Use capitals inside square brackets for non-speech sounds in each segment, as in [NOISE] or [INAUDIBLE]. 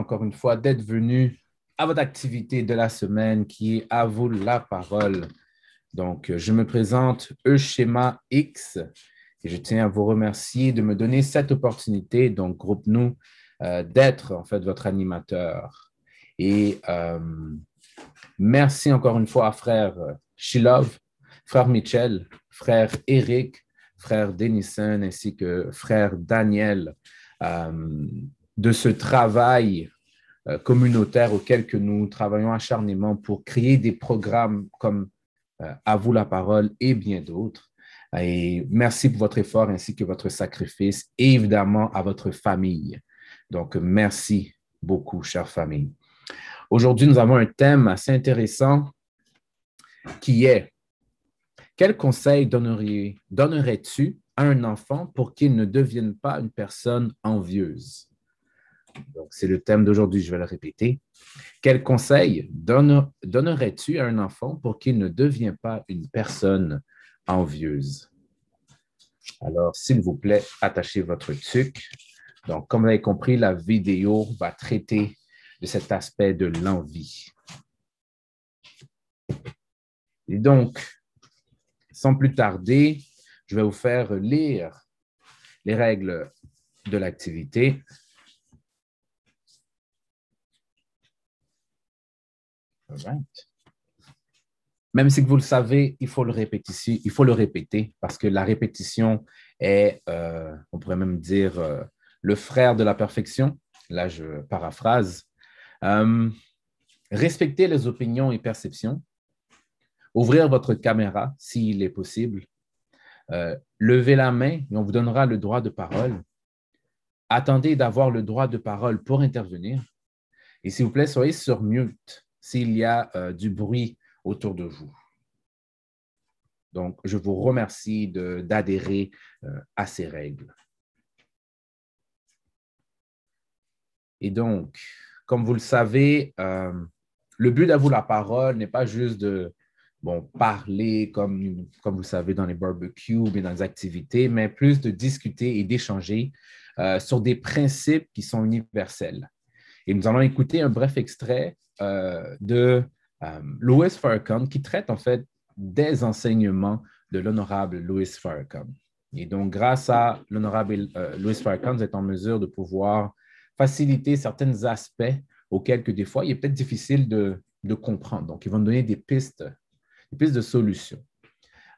encore une fois d'être venu à votre activité de la semaine qui est à vous la parole. Donc, je me présente Euschema X et je tiens à vous remercier de me donner cette opportunité, donc groupe nous, euh, d'être en fait votre animateur. Et euh, merci encore une fois à frère Shilov, frère Michel, frère Eric, frère Denison ainsi que frère Daniel euh, de ce travail euh, communautaire auquel que nous travaillons acharnément pour créer des programmes comme euh, À vous la parole et bien d'autres. Merci pour votre effort ainsi que votre sacrifice et évidemment à votre famille. Donc, merci beaucoup, chère famille. Aujourd'hui, nous avons un thème assez intéressant qui est quel conseil donnerais-tu à un enfant pour qu'il ne devienne pas une personne envieuse? Donc, c'est le thème d'aujourd'hui, je vais le répéter. Quel conseil donnerais-tu à un enfant pour qu'il ne devienne pas une personne envieuse? Alors, s'il vous plaît, attachez votre tuc. Donc, comme vous avez compris, la vidéo va traiter de cet aspect de l'envie. Et donc, sans plus tarder, je vais vous faire lire les règles de l'activité. Même si vous le savez, il faut le répéter, il faut le répéter parce que la répétition est, euh, on pourrait même dire, euh, le frère de la perfection. Là, je paraphrase. Euh, respectez les opinions et perceptions. Ouvrir votre caméra s'il est possible. levez la main et on vous donnera le droit de parole. Attendez d'avoir le droit de parole pour intervenir. Et s'il vous plaît, soyez sur mute s'il y a euh, du bruit autour de vous. Donc, je vous remercie d'adhérer euh, à ces règles. Et donc, comme vous le savez, euh, le but d'avoir la parole n'est pas juste de bon, parler comme, comme vous savez dans les barbecues ou dans les activités, mais plus de discuter et d'échanger sur des principes qui sont universels. Et nous allons écouter un bref extrait euh, de euh, Louis Farrakhan qui traite en fait des enseignements de l'honorable Louis Farrakhan. Et donc, grâce à l'honorable euh, Louis Farrakhan, vous êtes en mesure de pouvoir faciliter certains aspects auxquels que des fois, il est peut-être difficile de, comprendre. Donc, ils vont donner des pistes, des pistes de solutions.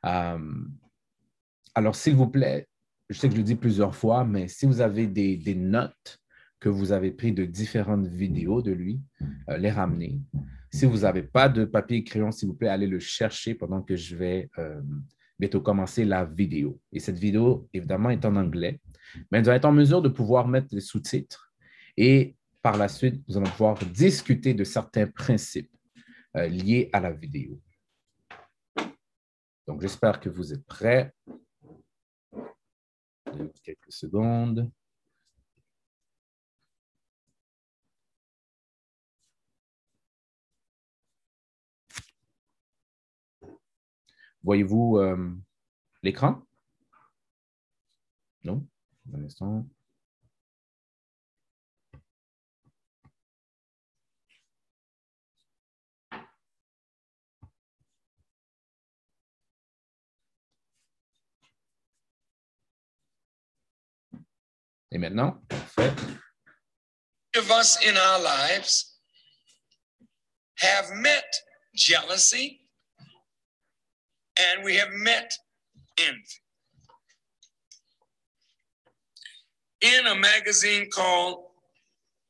alors, s'il vous plaît, je sais que je le dis plusieurs fois, mais si vous avez des notes que vous avez pris de différentes vidéos de lui, euh, les ramener. Si vous n'avez pas de papier et crayon, s'il vous plaît, allez le chercher pendant que je vais euh, bientôt commencer la vidéo. Et cette vidéo, évidemment, est en anglais, mais elle doit être en mesure de pouvoir mettre les sous-titres et par la suite, nous allons pouvoir discuter de certains principes euh, liés à la vidéo. Donc, j'espère que vous êtes prêts. Quelques secondes. Voyez-vous euh, l'écran? Non? Un instant. Et maintenant, parfait. of us in our lives have met jealousy, and we have met envy. In a magazine called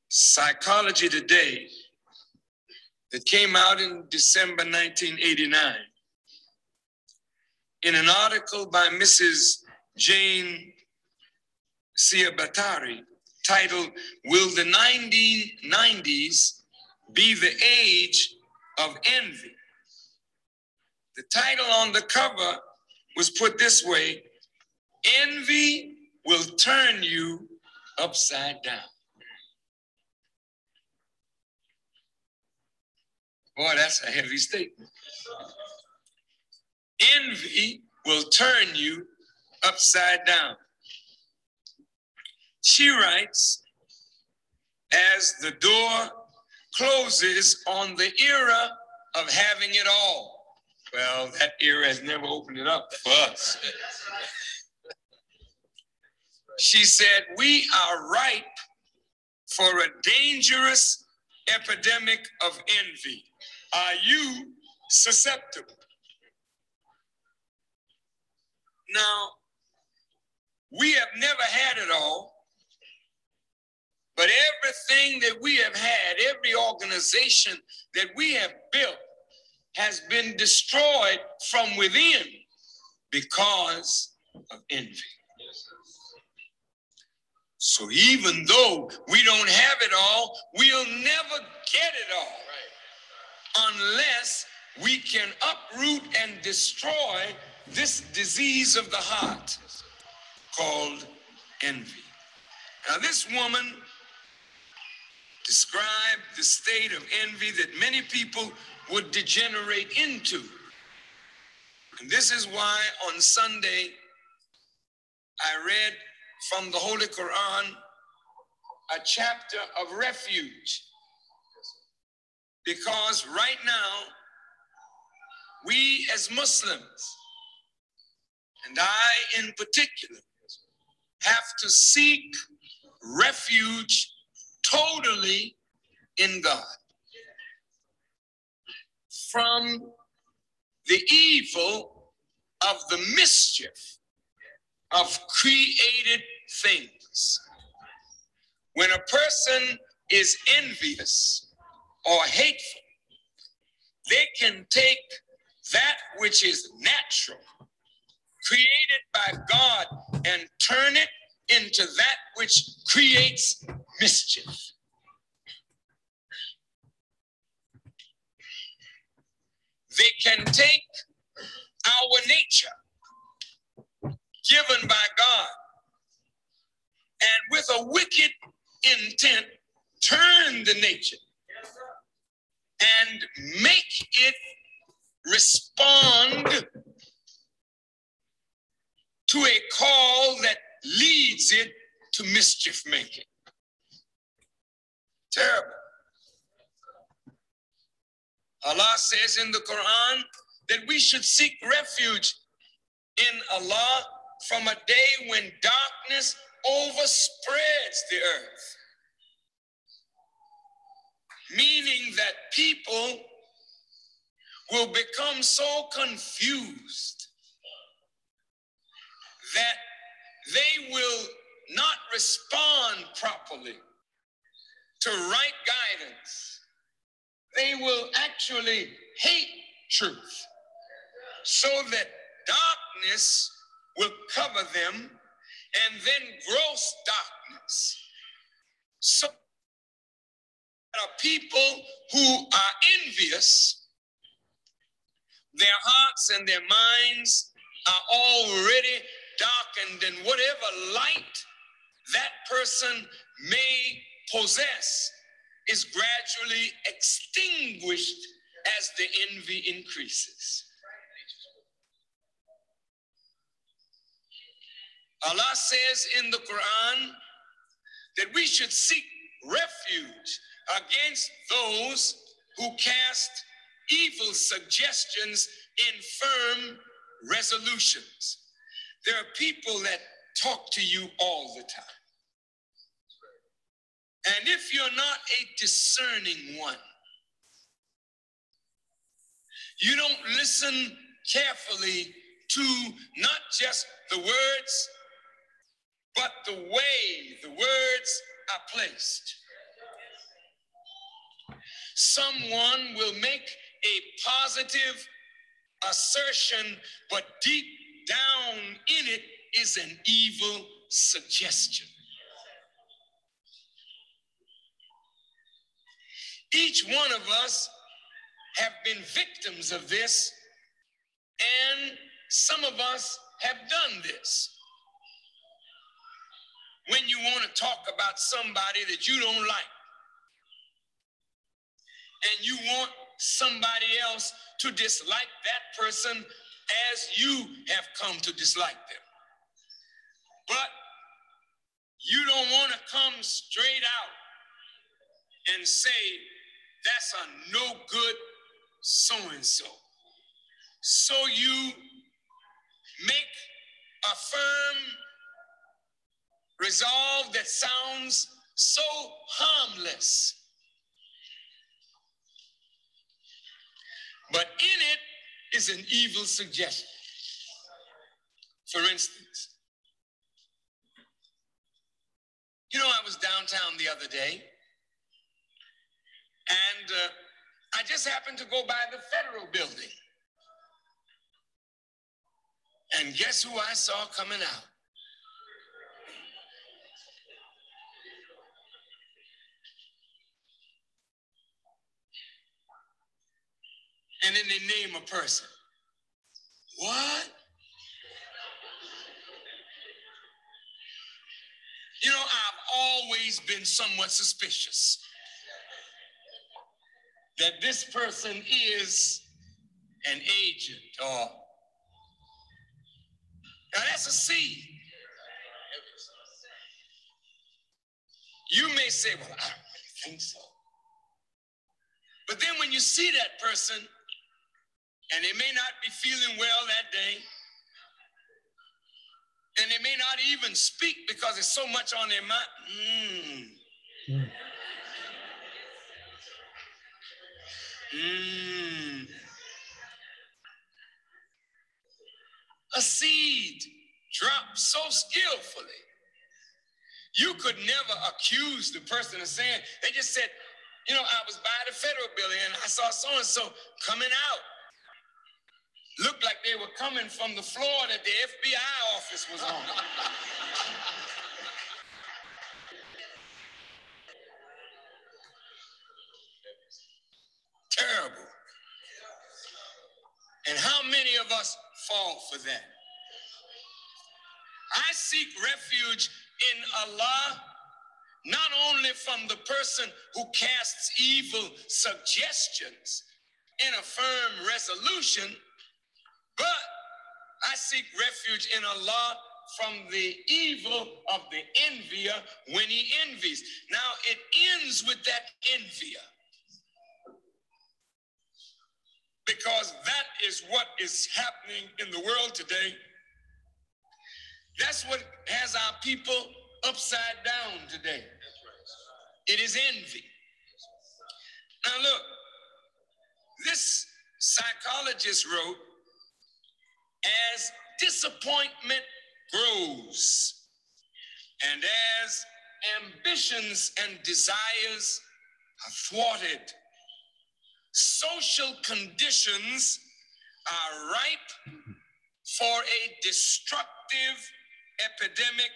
Psychology Today that came out in December 1989, in an article by Mrs. Jane Ciabatari titled, Will the 1990s be the age of envy? The title on the cover was put this way Envy will turn you upside down. Boy, that's a heavy statement. Envy will turn you upside down. She writes as the door closes on the era of having it all. Well, that era has never opened it up for us. She said, We are ripe for a dangerous epidemic of envy. Are you susceptible? Now, we have never had it all, but everything that we have had, every organization that we have built, has been destroyed from within because of envy. So even though we don't have it all, we'll never get it all unless we can uproot and destroy this disease of the heart called envy. Now, this woman described the state of envy that many people would degenerate into. And this is why on Sunday I read from the Holy Quran a chapter of refuge. Because right now, we as Muslims, and I in particular, have to seek refuge totally in God from the evil of the mischief of created things. When a person is envious or hateful, they can take that which is natural, created by God, and turn it into that which creates mischief. They can take our nature given by God and with a wicked intent turn the nature and make it respond to a call that leads it to mischief making. Terrible. Allah says in the Quran that we should seek refuge in Allah from a day when darkness overspreads the earth. Meaning that people will become so confused that they will not respond properly to right guidance. They will actually hate truth so that darkness will cover them and then gross darkness. So are people who are envious, their hearts and their minds are already darkened, and whatever light that person may possess is gradually extinguished as the envy increases. Allah says in the Quran that we should seek refuge against those who cast evil suggestions in firm resolutions. There are people that talk to you all the time. And if you're not a discerning one, you don't listen carefully to not just the words, but the way the words are placed. Someone will make a positive assertion, but deep down in it is an evil suggestion. Each one of us have been victims of this, and some of us have done this. When you want to talk about somebody that you don't like, and you want somebody else to dislike that person as you have come to dislike them. But you don't want to come straight out and say, that's a no good so and so. So you make a firm resolve that sounds so harmless. But in it is an evil suggestion. For instance, you know, I was downtown the other day, and uh, I just happened to go by the federal building. And guess who I saw coming out? And then they name a person. What? You know, I've always been somewhat suspicious that this person is an agent or now that's a seed. You may say, well, I don't really think so. But then when you see that person and they may not be feeling well that day, and they may not even speak because there's so much on their mind. Mm. Mm. Mm. A seed dropped so skillfully. You could never accuse the person of saying, they just said, you know, I was by the federal building and I saw so and so coming out. Looked like they were coming from the floor that the FBI office was on. [LAUGHS] Terrible. And how many of us fall for that? I seek refuge in Allah not only from the person who casts evil suggestions in a firm resolution, but I seek refuge in Allah from the evil of the envier when he envies. Now it ends with that envier. Because that is what is happening in the world today. That's what has our people upside down today. It is envy. Now, look, this psychologist wrote as disappointment grows and as ambitions and desires are thwarted, social conditions are ripe for a destructive epidemic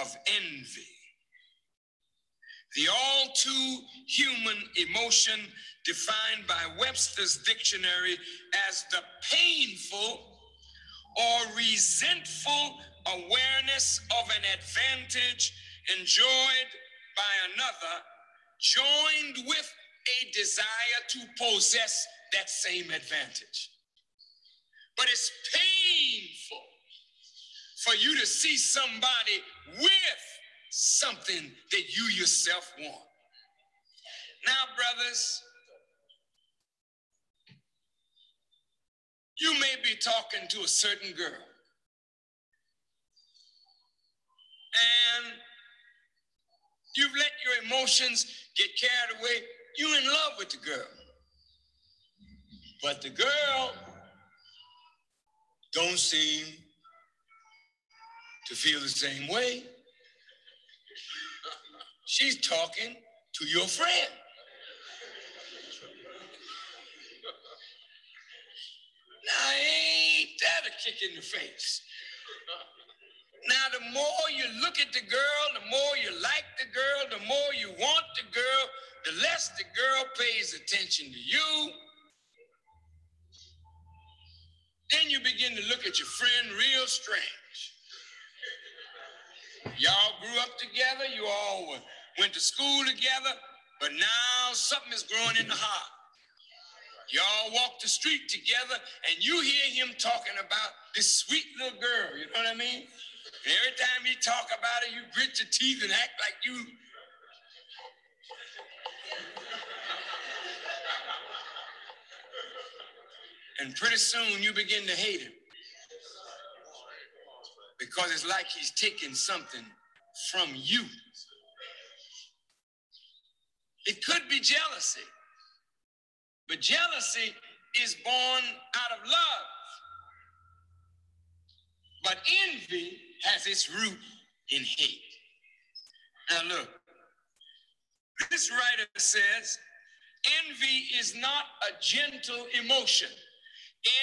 of envy. The all too human emotion defined by Webster's dictionary as the painful or resentful awareness of an advantage enjoyed by another, joined with desire to possess that same advantage. But it's painful for you to see somebody with something that you yourself want. Now, brothers, you may be talking to a certain girl. And you've let your emotions get carried away. You're in love with the girl. But the girl don't seem to feel the same way. She's talking to your friend. Now, ain't that a kick in the face? Now, the more you look at the girl, the more you like the girl, the more you want the girl, the less the girl pays attention to you. Then you begin to look at your friend real strange. Y'all grew up together, you all went to school together, but now something is growing in the heart. Y'all walk the street together and you hear him talking about this sweet little girl, you know what I mean? And every time he talk about it, you grit your teeth and act like you. And pretty soon you begin to hate him. Because it's like he's taking something from you. It could be jealousy, but jealousy is born out of love. But envy has its root in hate. Now, look, this writer says envy is not a gentle emotion.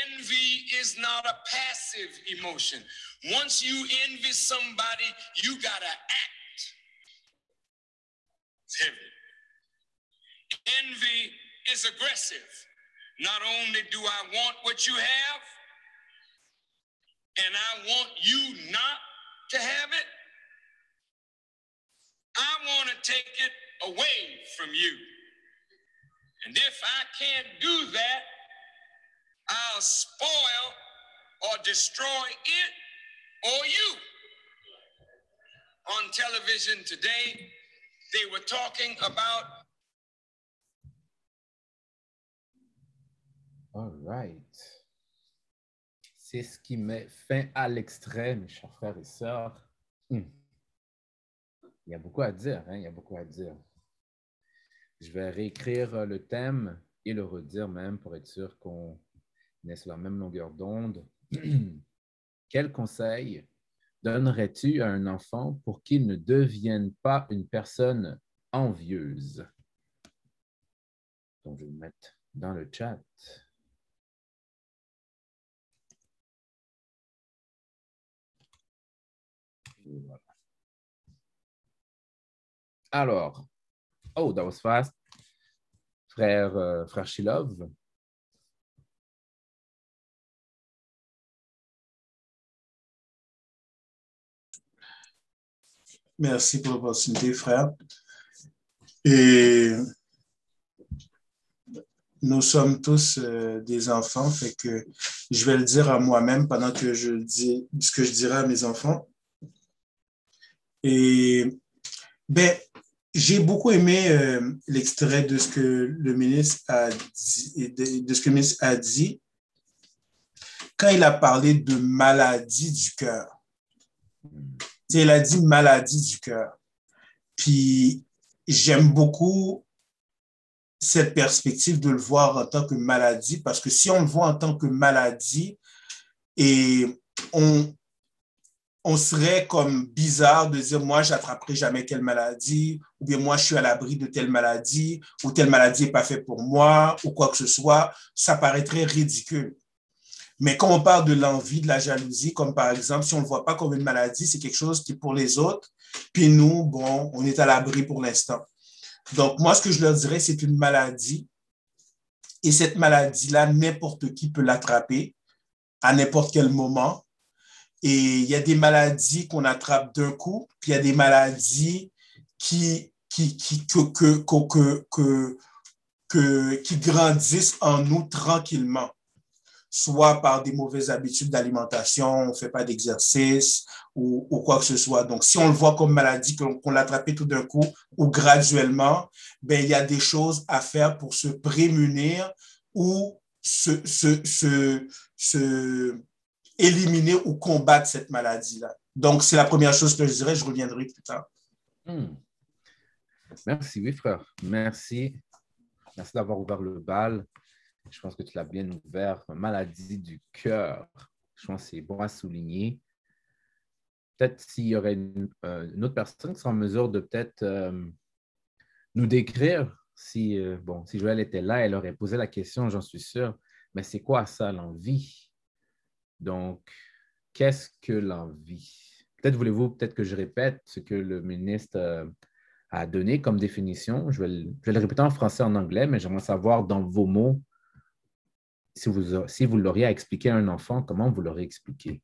Envy is not a passive emotion. Once you envy somebody, you got to act. It's heavy. Envy is aggressive. Not only do I want what you have, and I want you not to have it, I want to take it away from you. And if I can't do that, I'll spoil or destroy it or you. On television today, they were talking about. All right. C'est ce qui met fin à l'extrait, mes chers frères et sœurs. Hmm. Il y a beaucoup à dire, hein? Il y a beaucoup à dire. Je vais réécrire euh, le thème et le redire même pour être sûr qu'on sur la même longueur d'onde. [CLEARS THROAT] Quel conseil donnerais-tu à un enfant pour qu'il ne devienne pas une personne envieuse? Donc, je vais le mettre dans le chat. Alors, oh, that was fast. Frère, euh, frère Shilov. Merci pour l'opportunité, frère. Et nous sommes tous euh, des enfants, fait que je vais le dire à moi-même pendant que je dis ce que je dirai à mes enfants. Et ben, j'ai beaucoup aimé euh, l'extrait de ce que le ministre a dit, de, ce que le ministre a dit quand il a parlé de maladie du cœur. Il a dit maladie du cœur. Puis j'aime beaucoup cette perspective de le voir en tant que maladie, parce que si on le voit en tant que maladie, et on, on serait comme bizarre de dire moi, j'attraperai jamais telle maladie, ou bien moi, je suis à l'abri de telle maladie, ou telle maladie n'est pas faite pour moi, ou quoi que ce soit. Ça paraîtrait ridicule. Mais quand on parle de l'envie, de la jalousie, comme par exemple, si on ne le voit pas comme une maladie, c'est quelque chose qui est pour les autres, puis nous, bon, on est à l'abri pour l'instant. Donc, moi, ce que je leur dirais, c'est une maladie. Et cette maladie-là, n'importe qui peut l'attraper à n'importe quel moment. Et il y a des maladies qu'on attrape d'un coup, puis il y a des maladies qui, qui, qui, que, que, que, qui grandissent en nous tranquillement, soit par des mauvaises habitudes d'alimentation, on ne fait pas d'exercice ou, ou, quoi que ce soit. Donc, si on le voit comme maladie, qu'on l'a attrapé tout d'un coup ou graduellement, ben, il y a des choses à faire pour se prémunir ou se, se, se, se éliminer ou combattre cette maladie-là. Donc, c'est la première chose que je dirais. Je reviendrai plus tard. Hmm. Merci, oui, frère. Merci. Merci d'avoir ouvert le bal. Je pense que tu l'as bien ouvert. Maladie du cœur. Je pense que c'est bon à souligner. Peut-être s'il y aurait une, euh, autre personne qui serait en mesure de peut-être euh, nous décrire si, euh, bon, si Joël était là, elle aurait posé la question, j'en suis sûr. Mais c'est quoi ça, l'envie? Donc, qu'est-ce que l'envie? Peut-être voulez-vous peut-être que je répète ce que le ministre a donné comme définition. Je vais, le, répéter en français, en anglais, mais j'aimerais savoir dans vos mots, si vous, l'auriez à expliquer à un enfant, comment vous l'aurez expliqué?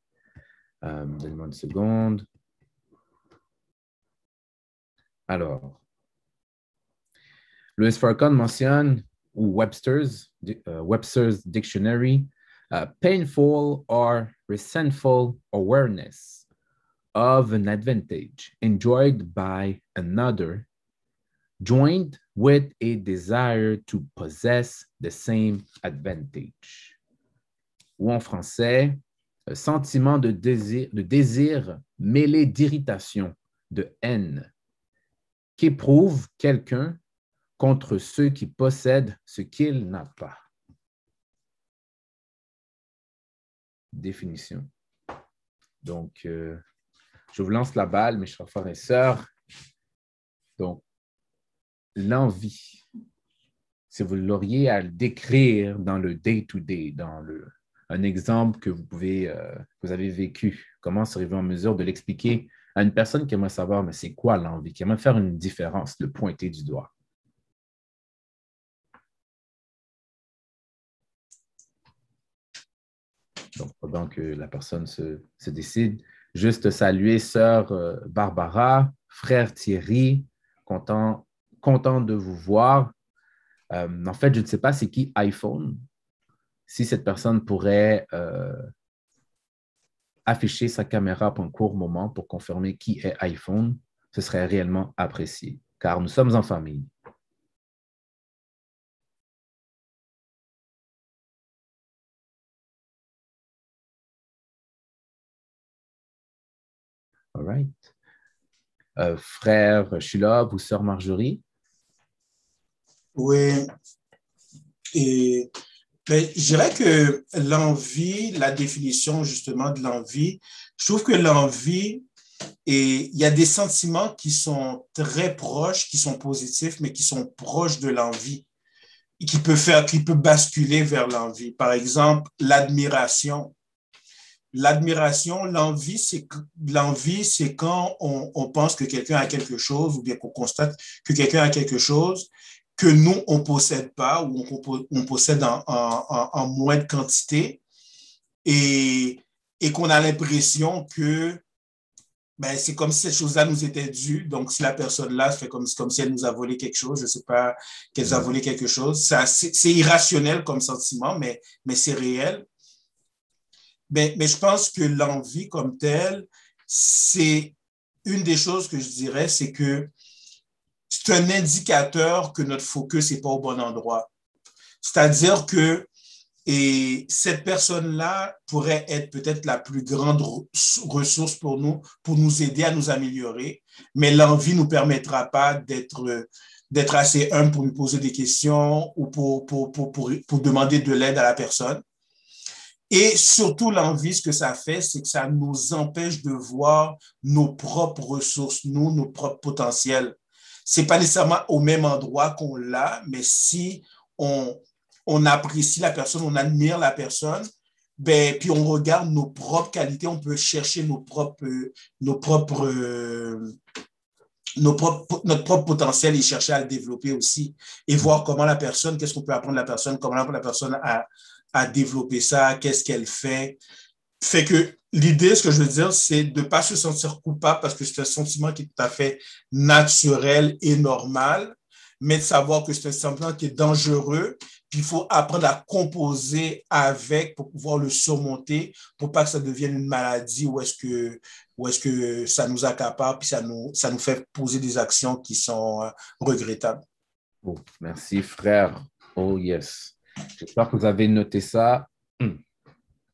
Euh, Donnez-moi une seconde. Alors, Louis Farrakhan mentionne, ou Webster's, euh, Webster's Dictionary, uh, painful or resentful awareness of an advantage enjoyed by another, joined with a desire to possess the same advantage. ou en français, sentiment de désir, de désir mêlé d'irritation, de haine, qu'éprouve quelqu'un contre ceux qui possèdent ce qu'il n'a pas. Définition. Donc, euh, je vous lance la balle, mes chers frères et sœurs. Donc, l'envie, si vous l'auriez à décrire dans le day-to-day, dans le, un exemple que vous, pouvez, euh, vous avez vécu, comment seriez-vous en mesure de l'expliquer à une personne qui aimerait savoir, mais c'est quoi l'envie, qui aimerait faire une différence, le pointer du doigt? Donc, pendant que la personne se, décide, juste saluer sœur euh, Barbara, frère Thierry, content, content de vous voir. Euh, en fait, je ne sais pas c'est qui iPhone. Si cette personne pourrait euh, afficher sa caméra pour un court moment pour confirmer qui est iPhone, ce serait réellement apprécié, car nous sommes en famille. All right. Euh, frère Shilov ou sœur Marjorie? Oui. Et je dirais que l'envie, la définition justement de l'envie, je trouve que l'envie, et il y a des sentiments qui sont très proches, qui sont positifs, mais qui sont proches de l'envie, qui peut faire, qui peut basculer vers l'envie. Par exemple, l'admiration l'admiration, l'envie, c'est l'envie, c'est quand on, pense que quelqu'un a quelque chose ou bien qu'on constate que quelqu'un a quelque chose que nous, on ne possède pas ou on, possède en, en, moindre quantité et, et qu'on a l'impression que ben, c'est comme si cette chose-là nous était due. Donc, si la personne-là fait comme, comme si elle nous a volé quelque chose, je ne sais pas qu'elle a volé quelque chose, c'est irrationnel comme sentiment, mais, mais c'est réel. Mais, je pense que l'envie comme telle, c'est une des choses que je dirais, c'est que c'est un indicateur que notre focus n'est pas au bon endroit. C'est-à-dire que et cette personne-là pourrait être peut-être la plus grande ressource pour nous, pour nous aider à nous améliorer, mais l'envie ne nous permettra pas d'être d'être assez humble pour lui poser des questions ou pour, pour demander de l'aide à la personne. Et surtout, l'envie, ce que ça fait, c'est que ça nous empêche de voir nos propres ressources, nous, nos propres potentiels. C'est pas nécessairement au même endroit qu'on l'a, mais si on, on apprécie la personne, on admire la personne, ben, puis on regarde nos propres qualités, on peut chercher nos propres, nos propres, nos propres, notre propre potentiel et chercher à le développer aussi et voir comment la personne, qu'est-ce qu'on peut apprendre de la personne, comment la personne a, à développer ça, qu'est-ce qu'elle fait. Fait que l'idée, ce que je veux dire, c'est de ne pas se sentir coupable parce que c'est un sentiment qui est tout à fait naturel et normal, mais de savoir que c'est un sentiment qui est dangereux, puis il faut apprendre à composer avec pour pouvoir le surmonter, pour pas que ça devienne une maladie ou est-ce que, ou est-ce que ça nous accapare, puis ça nous, ça nous fait poser des actions qui sont euh, regrettables. Oh, merci, frère. Oh, yes. J'espère que vous avez noté ça.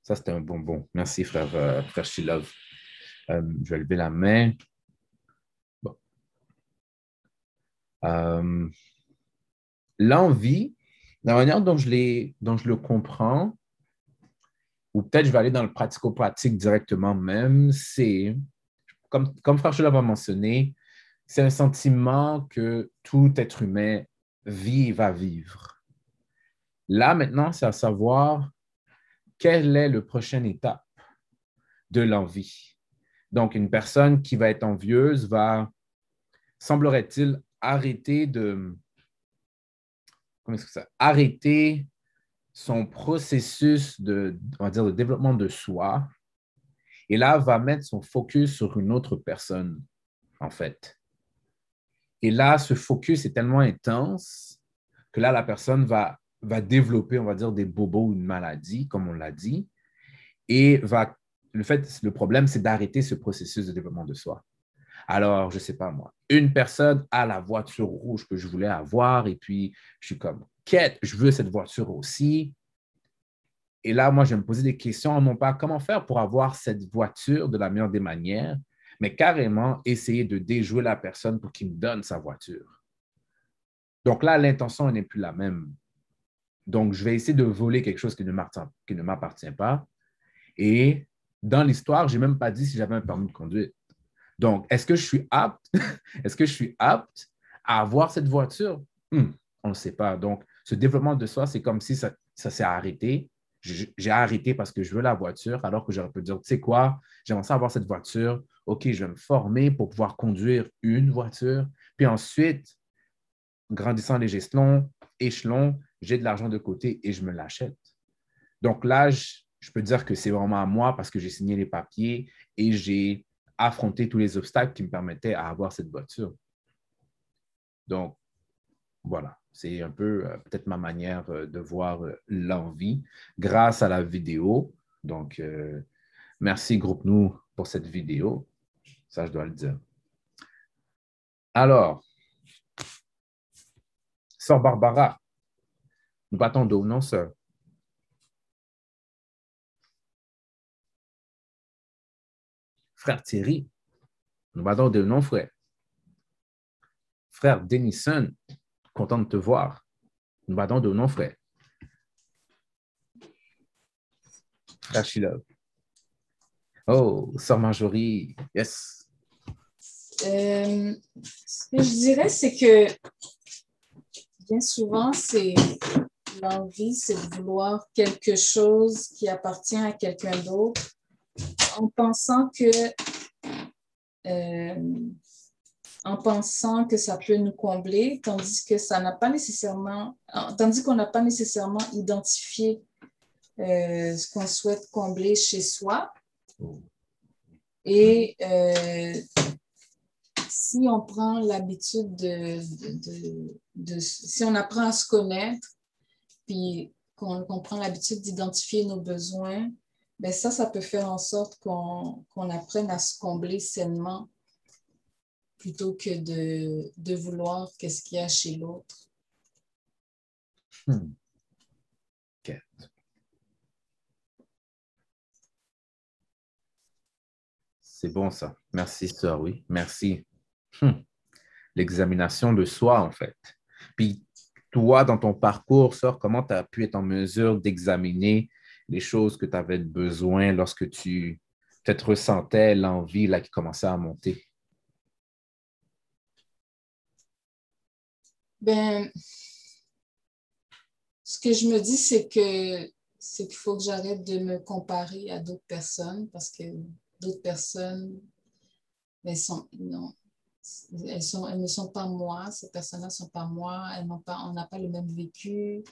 Ça, c'était un bonbon. Merci, frère, euh, frère. Euh, je vais lever la main. Euh, l'envie, la manière dont je, dont je le comprends, ou peut-être je vais aller dans le pratico-pratique directement même, c'est, comme, comme frère Shilov a mentionné, c'est un sentiment que tout être humain vit va vivre. Là, maintenant, c'est à savoir quelle est la prochaine étape de l'envie? Donc, une personne qui va être envieuse va, semblerait-il, arrêter de. Comment est-ce que ça? Arrêter son processus de, on va de développement de soi. Et là, va mettre son focus sur une autre personne, en fait. Et là, ce focus est tellement intense que là, la personne va va développer, on va dire, des bobos ou une maladie, comme on l'a dit, et va, le fait, le problème, c'est d'arrêter ce processus de développement de soi. Alors, je ne sais pas moi, une personne a la voiture rouge que je voulais avoir, et puis je suis comme, quête, je veux cette voiture aussi. Et là, moi, je me posais des questions, non pas comment faire pour avoir cette voiture de la meilleure des manières, mais carrément essayer de déjouer la personne pour qu'il me donne sa voiture? Donc là, l'intention n'est plus la même. Donc, je vais essayer de voler quelque chose qui ne m'appartient pas. Et dans l'histoire, je n'ai même pas dit si j'avais un permis de conduire. Donc, est-ce que je suis apte? [LAUGHS] est-ce que je suis apte à avoir cette voiture? Hmm, on ne sait pas. Donc, ce développement de soi, c'est comme si ça, s'est arrêté. J'ai arrêté parce que je veux la voiture, alors que j'aurais pu dire, tu sais quoi, j'aimerais ça avoir cette voiture. OK, je vais me former pour pouvoir conduire une voiture. Puis ensuite, grandissant les échelons, échelons j'ai de l'argent de côté et je me l'achète. Donc là, je, peux dire que c'est vraiment à moi parce que j'ai signé les papiers et j'ai affronté tous les obstacles qui me permettaient d'avoir cette voiture. Donc, voilà, c'est un peu euh, peut-être ma manière euh, de voir euh, l'envie grâce à la vidéo. Donc, merci Groupe Nous pour cette vidéo. Ça, je dois le dire. Alors, Sœur Barbara, nous battons dos, non, sœur? Frère Thierry, nous battons de non, frère? Frère Denison, content de te voir. Nous battons de non, frère? Frère Shilov. Oh, sœur Marjorie, yes. Euh, ce que je dirais, c'est que bien souvent, c'est l'envie, c'est de vouloir quelque chose qui appartient à quelqu'un d'autre en pensant que euh, en pensant que ça peut nous combler, tandis que ça n'a pas nécessairement, tandis qu'on n'a pas nécessairement identifié euh, ce qu'on souhaite combler chez soi. Et euh, si on prend l'habitude de, de, si on apprend à se connaître, puis qu'on prend l'habitude d'identifier nos besoins, ben ça, ça peut faire en sorte qu'on apprenne à se combler sainement plutôt que de, de vouloir qu'est-ce qu'il y a chez l'autre. Hmm. C'est bon ça. Merci, sœur, oui. Merci. Hmm. L'examination de soi, en fait. Puis toi, dans ton parcours, comment tu as pu être en mesure d'examiner les choses que tu avais besoin lorsque tu peut-être ressentais l'envie là, qui commençait à monter? Ben, ce que je me dis, c'est que c'est qu'il faut que j'arrête de me comparer à d'autres personnes parce que d'autres personnes, ben, sont, non, elles, sont, elles ne sont pas moi, ces personnes-là ne sont pas moi, elles pas, on n'a pas le même vécu,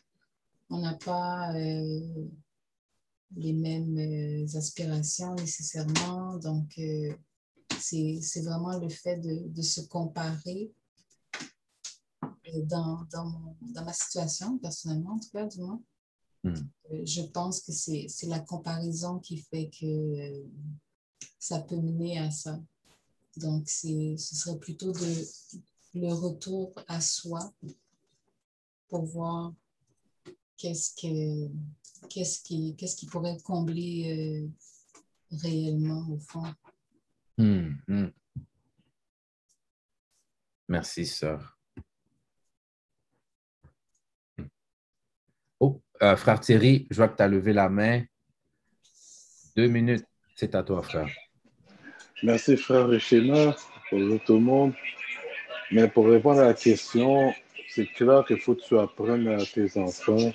on n'a pas euh, les mêmes euh, aspirations nécessairement. Donc, euh, c'est vraiment le fait de, de se comparer dans, dans, dans, ma situation, personnellement, en tout cas, du moins. Hmm. Je pense que c'est la comparaison qui fait que ça peut mener à ça. Donc, ce serait plutôt de, le retour à soi pour voir qu'est-ce qu'est-ce qui, qui pourrait combler euh, réellement au fond. Hmm, hmm. Merci, sœur. Oh, euh, frère Thierry, je vois que tu as levé la main. Deux minutes, c'est à toi, frère. Merci, frère Richena. Bonjour tout le monde. Mais pour répondre à la question, c'est clair qu'il faut que tu apprennes à tes enfants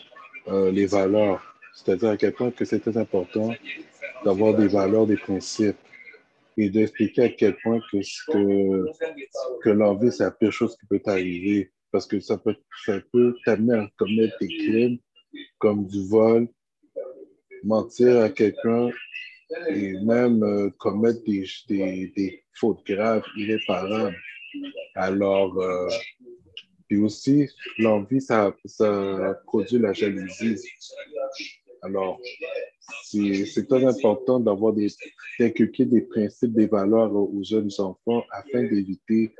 euh, les valeurs. C'est-à-dire à quel point que c'est très important d'avoir des valeurs, des principes et d'expliquer à quel point que, que, que l'envie, c'est la pire chose qui peut t'arriver parce que ça peut, ça peut t'amener à commettre des crimes comme du vol, mentir à quelqu'un et même euh, commettre des, des, des, fautes graves, irréparables. Alors, euh, puis aussi, l'envie, ça, ça produit la jalousie. Alors, c'est très important d'avoir d'inculquer des principes, des valeurs aux jeunes enfants afin d'éviter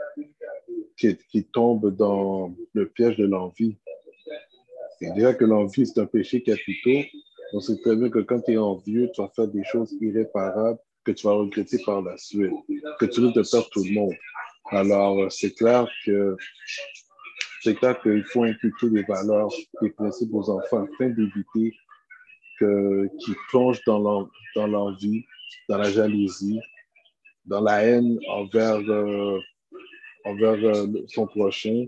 qu'ils tombent dans le piège de l'envie. C'est déjà que l'envie, c'est un péché capital On sait très bien que quand tu es envieux, tu vas faire des choses irréparables que tu vas regretter par la suite, que tu risques de perdre tout le monde. Alors, euh, c'est clair que c'est clair qu'il faut inculquer des valeurs, des principes aux enfants afin d'éviter qu'ils plongent dans l'envie, dans, la jalousie, dans la haine envers, euh, envers euh, son prochain.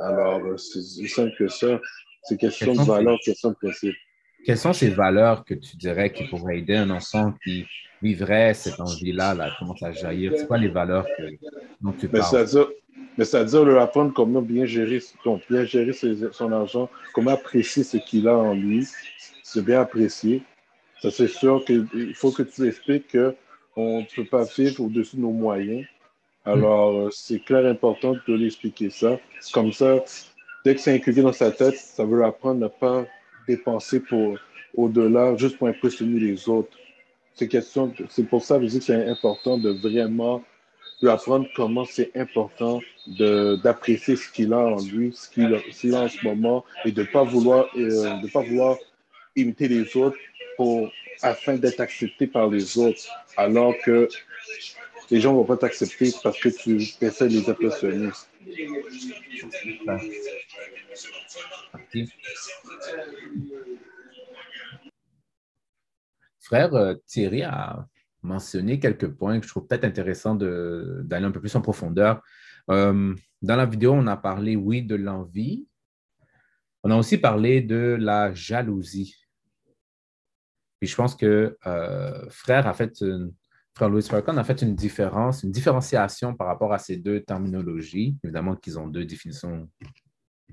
Alors, c'est simple que ça. C'est question de valeurs, question de principe. Quelles sont ces valeurs que tu dirais qui pourraient aider un enfant qui vivrait cette envie-là, là, commence à jaillir? C'est quoi les valeurs que, dont tu parles? Mais c'est-à-dire leur apprendre comment bien gérer, bien gérer son argent, comment apprécier ce qu'il a en lui, se bien apprécier. Ça, c'est sûr qu'il faut que tu expliques qu'on ne peut pas vivre au-dessus de nos moyens. Alors, euh, c'est clair important de lui expliquer ça. Comme ça, dès que c'est inculqué dans sa tête, ça veut apprendre à ne pas dépenser pour au-delà juste pour impressionner les autres. C'est pour ça que je dis que c'est important de vraiment lui apprendre comment c'est important d'apprécier ce qu'il a en lui, ce qu'il a, en ce moment, et de ne pas vouloir, euh, pas vouloir imiter les autres pour, afin d'être accepté par les autres, alors que les gens ne vont pas t'accepter parce que tu essaies de les impressionner. Frère euh, Thierry a mentionné quelques points que je trouve peut-être intéressant d'aller un peu plus en profondeur. Euh, dans la vidéo, on a parlé, oui, de l'envie. On a aussi parlé de la jalousie. Puis je pense que euh, frère a fait frère Louis Farrakhan a fait une différence, une différenciation par rapport à ces deux terminologies. Évidemment qu'ils ont deux définitions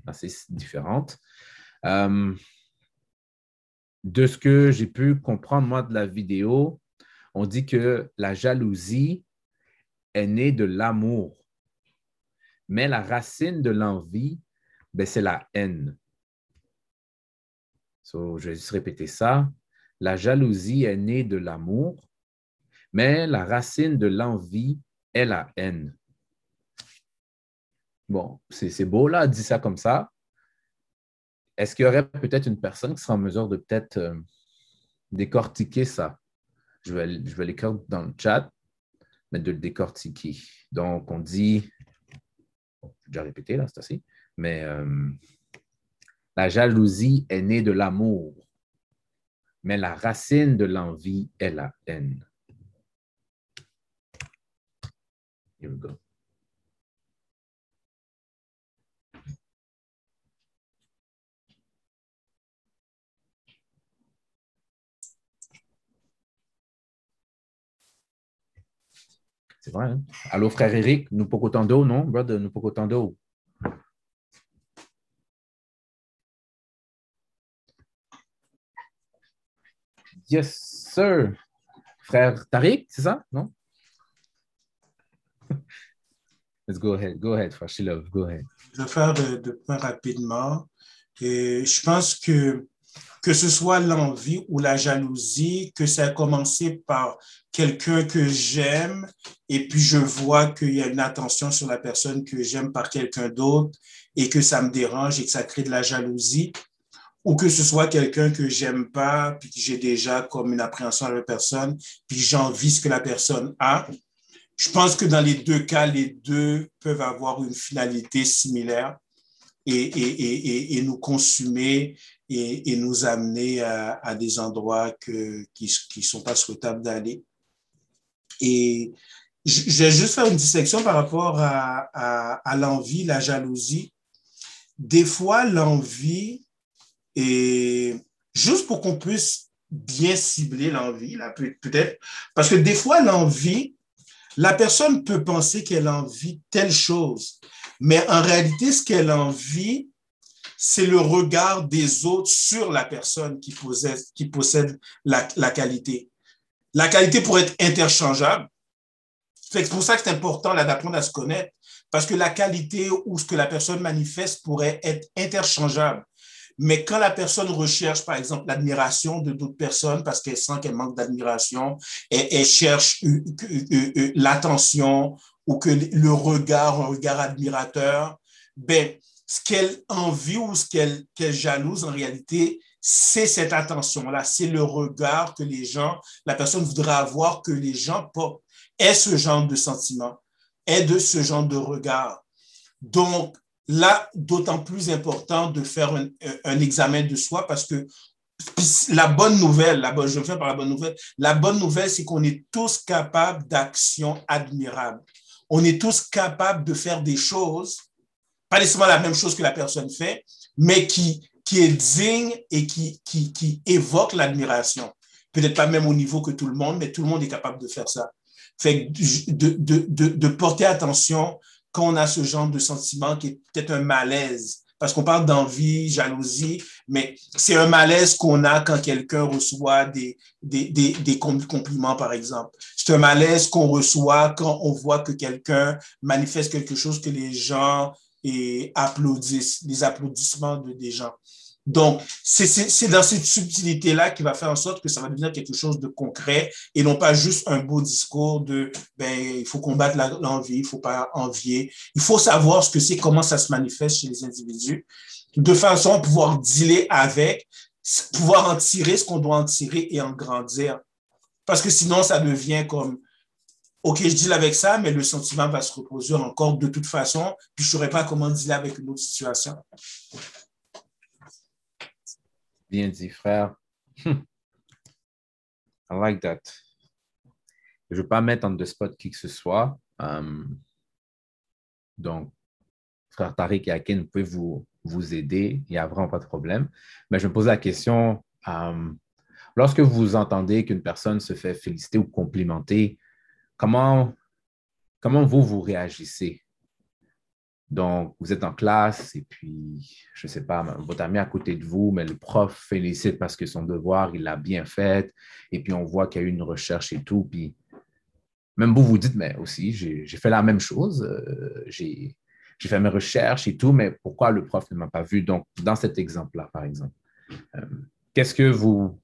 assez différentes. Euh, de ce que j'ai pu comprendre, moi, de la vidéo, on dit que la jalousie est née de l'amour, mais la racine de l'envie, ben, c'est la haine. je vais juste répéter ça. La jalousie est née de l'amour, mais la racine de l'envie est la haine. Bon, c'est beau là, dit ça comme ça. Est-ce qu'il y aurait peut-être une personne qui sera en mesure de peut-être euh, décortiquer ça? je vais, l'écrire dans le chat, mais de le décortiquer. Donc, on dit, déjà répété là, c'est assez, mais euh, la jalousie est née de l'amour, mais la racine de l'envie est la haine. C'est vrai. Hein? Allô, frère Eric, nous pas d'eau, non? Brother, nous pas d'eau. Yes, sir. Frère Tariq, c'est ça? Non? [LAUGHS] Let's go ahead. Go ahead, frère Shilov. Go ahead. Je vais faire de points rapidement. Et je pense que que ce soit l'envie ou la jalousie, que ça a commencé par quelqu'un que j'aime et puis je vois qu'il y a une attention sur la personne que j'aime par quelqu'un d'autre et que ça me dérange et que ça crée de la jalousie, ou que ce soit quelqu'un que j'aime pas puis que j'ai déjà comme une appréhension à la personne puis j'envie ce que la personne a. Je pense que dans les deux cas, les deux peuvent avoir une finalité similaire et, et, et, et nous consumer et, nous amener à, des endroits qui ne sont pas souhaitables d'aller. Et je vais juste faire une dissection par rapport à, à, l'envie, la jalousie. Des fois, l'envie est juste pour qu'on puisse bien cibler l'envie, peut-être, parce que des fois, l'envie, la personne peut penser qu'elle envie telle chose, mais en réalité, ce qu'elle envie, c'est le regard des autres sur la personne qui possède, qui possède la, la qualité. La qualité pourrait être interchangeable. C'est pour ça que c'est important d'apprendre à se connaître, parce que la qualité ou ce que la personne manifeste pourrait être interchangeable. Mais quand la personne recherche, par exemple, l'admiration de d'autres personnes parce qu'elle sent qu'elle manque d'admiration, elle cherche l'attention ou que le regard, un regard admirateur, ben, ce qu'elle envie ou ce qu'elle jalouse en réalité, c'est cette attention-là, c'est le regard que les gens, la personne voudrait avoir, que les gens aient ce genre de sentiment, aient de ce genre de regard? Donc, là, d'autant plus important de faire un, un, examen de soi parce que la bonne nouvelle, la bonne, je vais par la bonne nouvelle, la bonne nouvelle, c'est qu'on est tous capables d'actions admirables. On est tous capables de faire des choses, pas nécessairement la même chose que la personne fait, mais qui, qui est digne et qui, qui, qui évoque l'admiration. Peut-être pas même au niveau que tout le monde, mais tout le monde est capable de faire ça. Fait de, de, de porter attention quand on a ce genre de sentiment qui est peut-être un malaise parce qu'on parle d'envie, jalousie, mais c'est un malaise qu'on a quand quelqu'un reçoit des, des, des, des, compliments, par exemple. C'est un malaise qu'on reçoit quand on voit que quelqu'un manifeste quelque chose que les gens applaudissent, les applaudissements de, des gens. Donc, c'est dans cette subtilité-là qui va faire en sorte que ça va devenir quelque chose de concret et non pas juste un beau discours de ben, il faut combattre l'envie, il faut pas envier. Il faut savoir ce que c'est, comment ça se manifeste chez les individus, de façon à pouvoir dealer avec, pouvoir en tirer ce qu'on doit en tirer et en grandir. Parce que sinon, ça devient comme OK, je deal avec ça, mais le sentiment va se reposer encore de toute façon, puis je ne saurais pas comment dealer avec une autre situation. Dit, frère. [LAUGHS] I like that. Je ne veux pas mettre en deux spot qui que ce soit. Um, donc, frère Tariq et Akin, vous pouvez vous, vous aider. Il n'y a vraiment pas de problème. Mais je me pose la question, um, lorsque vous entendez qu'une personne se fait féliciter ou complimenter, comment, comment vous, vous réagissez? Donc, vous êtes en classe et puis, je ne sais pas, votre ami à côté de vous, mais le prof félicite parce que son devoir, il l'a bien fait. Et puis, on voit qu'il y a eu une recherche et tout. Puis, même vous, vous dites, mais aussi, j'ai fait la même chose. Euh, j'ai fait mes recherches et tout, mais pourquoi le prof ne m'a pas vu? Donc, dans cet exemple-là, par exemple, euh, qu'est-ce que vous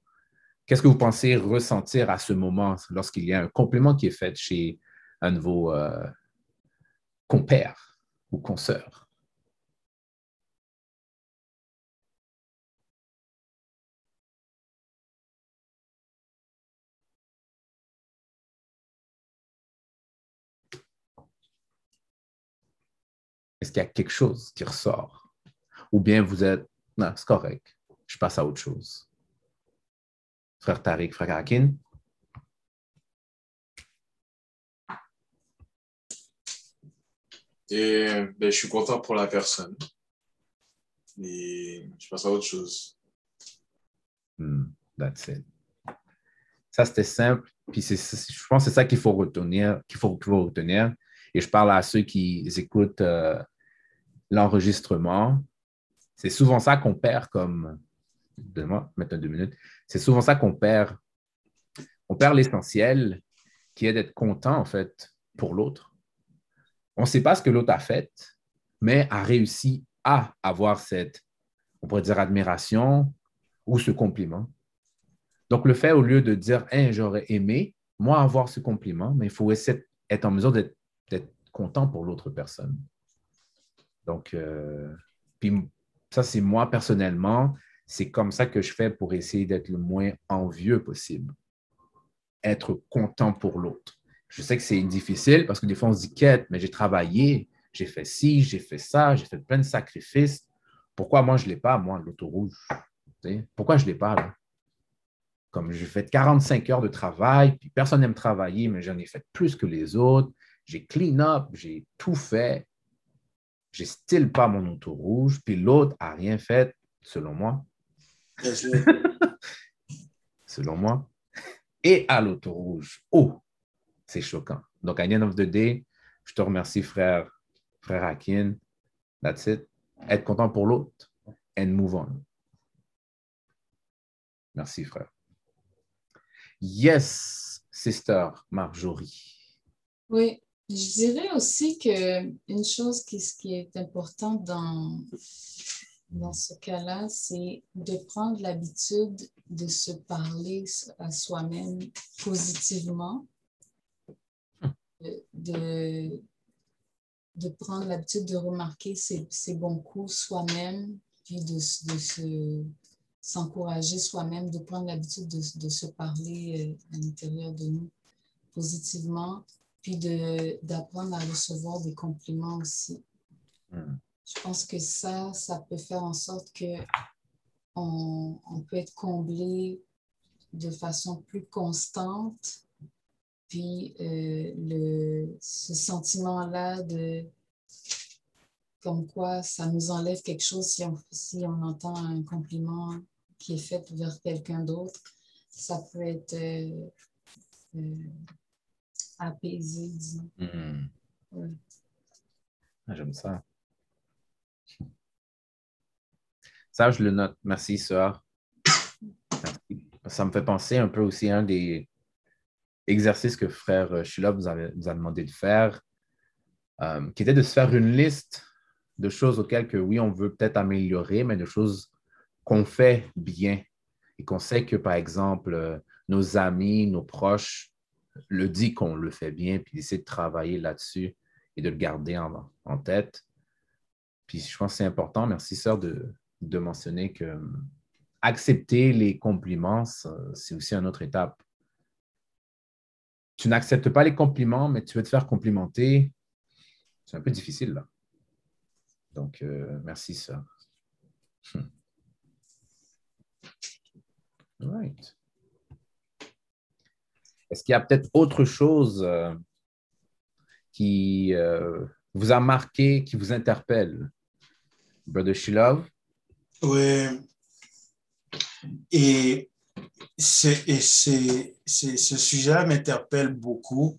pensez ressentir à ce moment lorsqu'il y a un complément qui est fait chez un de vos euh, compères? Ou consoeurs. Est-ce qu'il y a quelque chose qui ressort? Ou bien vous êtes, non, c'est correct, je passe à autre chose. Frère Tariq, frère Hakin? Et ben, je suis content pour la personne. Et je passe à autre chose. Hmm, that's it. Ça, c'était simple. Puis je pense que c'est ça qu'il faut retenir, qu'il faut, retenir. Et je parle à ceux qui écoutent euh, l'enregistrement. C'est souvent ça qu'on perd comme. Donne-moi, maintenant deux minutes. C'est souvent ça qu'on perd. On perd l'essentiel, qui est d'être content, en fait, pour l'autre on ne sait pas ce que l'autre a fait, mais a réussi à avoir cette, on pourrait dire, admiration ou ce compliment. Donc, le fait, au lieu de dire, hein, j'aurais aimé, moi, avoir ce compliment, mais il faut essayer d'être en mesure d'être content pour l'autre personne. Donc, euh, ça, c'est moi personnellement, c'est comme ça que je fais pour essayer d'être le moins envieux possible. Être content pour l'autre. Je sais que c'est difficile parce que des fois, on se dit, quête, mais j'ai travaillé, j'ai fait ci, j'ai fait ça, j'ai fait plein de sacrifices. Pourquoi moi, je ne l'ai pas, moi, l'auto rouge? Pourquoi je ne l'ai pas, là? Comme j'ai fait 45 heures de travail, puis personne n'aime travailler, mais j'en ai fait plus que les autres. J'ai clean up, j'ai tout fait. J'ai still pas mon auto rouge, puis l'autre n'a rien fait, selon moi. [LAUGHS] selon moi. Et à l'auto rouge. Oh, c'est choquant. Donc, à the end of the day, je te remercie, frère, frère. That's it. Être content pour l'autre and move on. Merci, frère. Yes, sister Marjorie. Oui, je dirais aussi que une chose qui, qui est importante dans, dans ce cas-là, c'est de prendre l'habitude de se parler à soi-même positivement de, de prendre l'habitude de remarquer ses, bons coups soi-même, puis de, de, se, s'encourager soi-même, de prendre l'habitude de, de, se parler euh, à l'intérieur de nous positivement, puis d'apprendre à recevoir des compliments aussi. Hmm. Je pense que ça, ça peut faire en sorte que on, on peut être comblé de façon plus constante. Puis euh, le, ce sentiment-là de comme quoi ça nous enlève quelque chose si on, si on entend un compliment qui est fait vers quelqu'un d'autre, ça peut être euh, euh, apaisé, disons. Hmm. Ouais. Ah, J'aime ça. Ça, je le note. Merci. Merci. Ça me fait penser un peu aussi à un des exercices que frère Shula vous, avait- vous a demandé de faire, euh, qui était de se faire une liste de choses auxquelles que, oui, on veut peut-être améliorer, mais de choses qu'on fait bien et qu'on sait que, par exemple, euh, nos amis, nos proches le disent qu'on le fait bien, puis d'essayer de travailler là-dessus et de le garder en, en tête. Puis je pense que c'est important, merci sœur, de, de mentionner que euh, accepter les compliments, c'est aussi une autre étape. Tu n'acceptes pas les compliments, mais tu veux te faire complimenter, c'est un peu difficile là. Donc, euh, merci sœur. Hmm. All right. Est-ce qu'il y a peut-être autre chose euh, qui euh, vous a marqué, qui vous interpelle? Brother Shilov? Oui. Et, et ce sujet m'interpelle beaucoup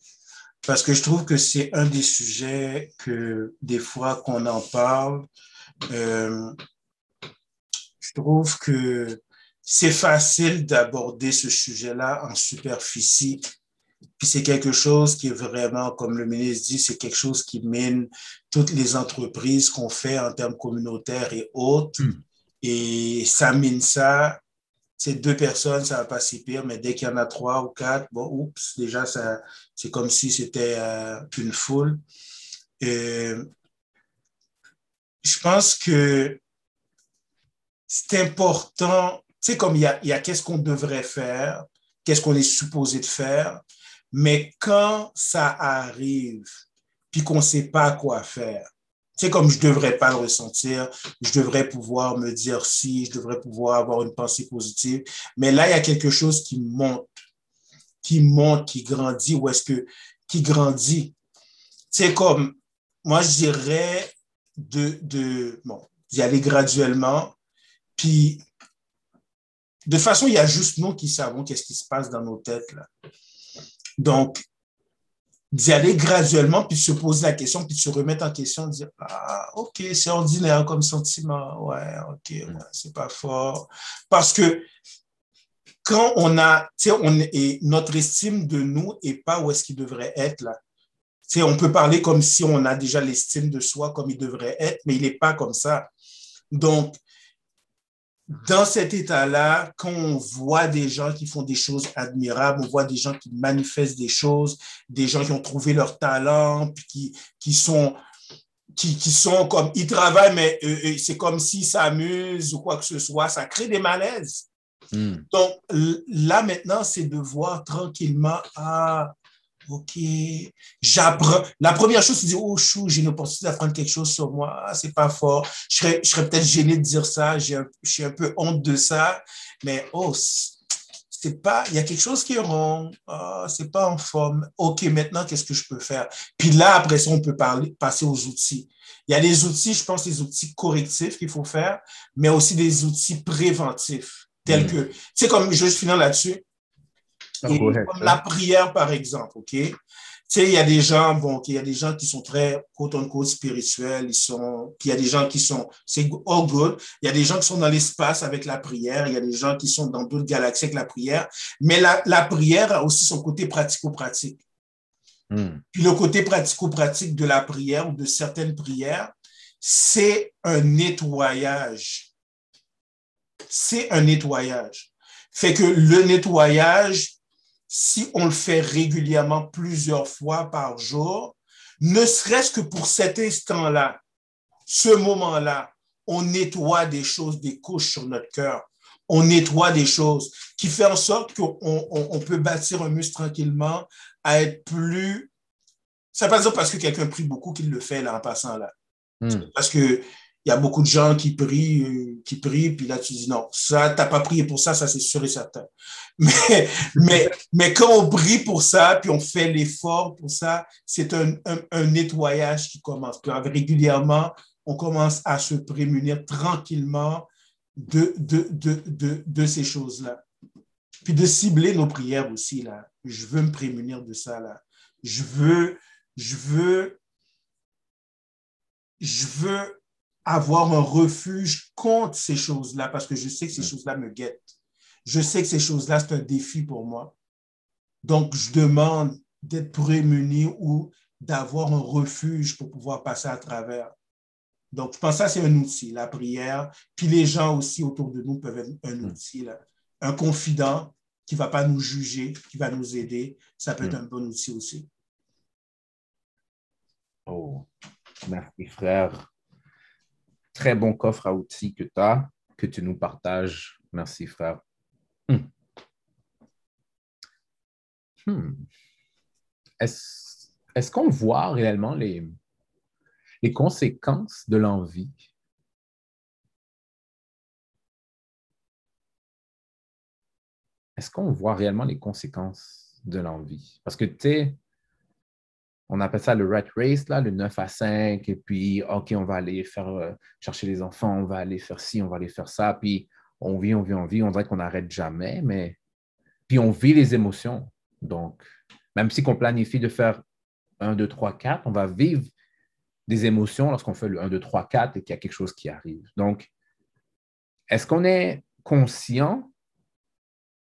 parce que je trouve que c'est un des sujets que des fois qu'on en parle, euh, je trouve que c'est facile d'aborder ce sujet-là en superficie. Puis c'est quelque chose qui est vraiment, comme le ministre dit, c'est quelque chose qui mine toutes les entreprises qu'on fait en termes communautaires et autres. Mm. Et ça mine ça. C'est deux personnes, ça va pas si pire, mais dès qu'il y en a trois ou quatre, bon, oups, déjà, ça, c'est comme si c'était euh, une foule. Et je pense que c'est important, tu sais, comme il y a, y a qu'est-ce qu'on devrait faire, qu'est-ce qu'on est supposé de faire, mais quand ça arrive, puis qu'on ne sait pas quoi faire, c'est comme je devrais pas le ressentir, je devrais pouvoir me dire si, je devrais pouvoir avoir une pensée positive, mais là, il y a quelque chose qui monte, qui monte, qui grandit, ou est-ce que, qui grandit. C'est comme, moi, je dirais de, de bon, d'y aller graduellement, puis de façon, il y a juste nous qui savons qu'est-ce qui se passe dans nos têtes. Là. Donc, d'y aller graduellement, puis se poser la question, puis se remettre en question, dire Ah, OK, c'est ordinaire comme sentiment. Ouais, OK, ouais, c'est pas fort. Parce que quand on a, tu sais, on est, notre estime de nous n'est pas où est-ce qu'il devrait être là. Tu sais, on peut parler comme si on a déjà l'estime de soi comme il devrait être, mais il n'est pas comme ça. Donc, dans cet état-là, quand on voit des gens qui font des choses admirables, on voit des gens qui manifestent des choses, des gens qui ont trouvé leur talent, puis qui, qui sont qui, qui sont comme, ils travaillent, mais euh, c'est comme s'ils s'amusent ou quoi que ce soit, ça crée des malaises. Mm. Donc là, maintenant, c'est de voir tranquillement, ah, OK, j'apprends. La première chose, tu dis, oh, chou, j'ai une opportunité d'apprendre quelque chose sur moi. Ah, c'est pas fort. Je serais, je serais peut-être gêné de dire ça. J'ai un, je suis un peu honte de ça. Mais, oh, c'est pas, il y a quelque chose qui est rond. Ah, c'est pas en forme. OK, maintenant, qu'est-ce que je peux faire? Puis là, après ça, on peut parler, passer aux outils. Il y a des outils, je pense, des outils correctifs qu'il faut faire, mais aussi des outils préventifs, tels Mm. que, tu sais, comme, juste finir là-dessus, comme la prière, par exemple, OK? Tu sais, il y a des gens, bon, il y a des gens qui sont très, quote unquote, spirituels, ils sont, il y a des gens qui sont, c'est all good. Il y a des gens qui sont dans l'espace avec la prière, il y a des gens qui sont dans d'autres galaxies avec la prière, mais la, la prière a aussi son côté pratico-pratique. Mm. Puis le côté pratico-pratique de la prière ou de certaines prières, c'est un nettoyage. C'est un nettoyage. Fait que le nettoyage, si on le fait régulièrement plusieurs fois par jour, ne serait-ce que pour cet instant-là, ce moment-là, on nettoie des choses, des couches sur notre cœur. on nettoie des choses, qui fait en sorte qu'on on, on peut bâtir un muscle tranquillement, à être plus... C'est pas parce que quelqu'un prie beaucoup qu'il le fait là en passant là. Hmm. Parce que il y a beaucoup de gens qui prient, euh, qui prient, puis là tu dis non, ça, t'as pas prié pour ça, ça c'est sûr et certain. [LAUGHS] Mais, mais, mais quand on prie pour ça, puis on fait l'effort pour ça, c'est un, un, un nettoyage qui commence. Puis régulièrement, on commence à se prémunir tranquillement de, de, de, de, de ces choses-là. Puis de cibler nos prières aussi, là. Je veux me prémunir de ça, là. Je veux, je veux, je veux avoir un refuge contre ces choses-là parce que je sais que ces choses-là me guettent. Je sais que ces choses-là, c'est un défi pour moi. Donc, je demande d'être prémuni ou d'avoir un refuge pour pouvoir passer à travers. Donc, je pense que ça, c'est un outil, la prière. Puis les gens aussi autour de nous peuvent être un outil, là. un confident qui ne va pas nous juger, qui va nous aider. Ça peut être un bon outil aussi. Oh, merci frère. Très bon coffre à outils que tu as, que tu nous partages. Merci frère. Hmm. Hmm. Est-ce est qu'on voit réellement les, les conséquences de l'envie? Est-ce qu'on voit réellement les conséquences de l'envie? Parce que tu sais, on appelle ça le rat race, là, le 9 à 5, et puis, OK, on va aller euh, chercher les enfants, on va aller faire ci, on va aller faire ça, puis on vit, on vit, on vit, on dirait qu'on n'arrête jamais, mais puis on vit les émotions. Donc, même si on planifie de faire 1, 2, 3, 4, on va vivre des émotions lorsqu'on fait le 1, 2, 3, 4 et qu'il y a quelque chose qui arrive. Donc, est-ce qu'on est conscient?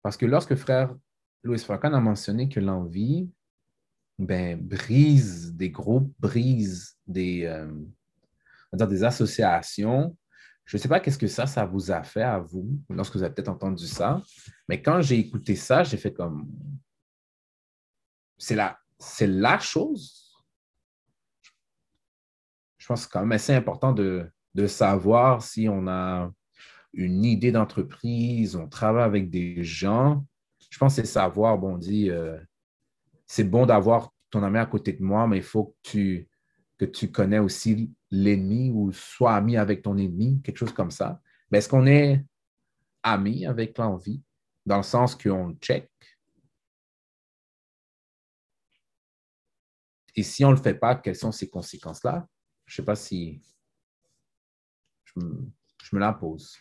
Parce que lorsque frère Louis Farrakhan a mentionné que l'envie ben, brise des groupes, brise des, euh, des associations, je ne sais pas qu'est-ce que ça, ça vous a fait à vous, lorsque vous avez peut-être entendu ça, mais quand j'ai écouté ça, j'ai fait comme... C'est la, c'est la chose je pense quand même assez important de, savoir si on a une idée d'entreprise, on travaille avec des gens. Je pense que c'est savoir, bon, on dit, euh, c'est bon d'avoir ton ami à côté de moi, mais il faut que tu, que tu connais aussi l'ennemi ou sois ami avec ton ennemi, quelque chose comme ça. Mais est-ce qu'on est ami avec l'envie, dans le sens qu'on le check? Et si on ne le fait pas, quelles sont ces conséquences-là? Je ne sais pas si je me, la pose.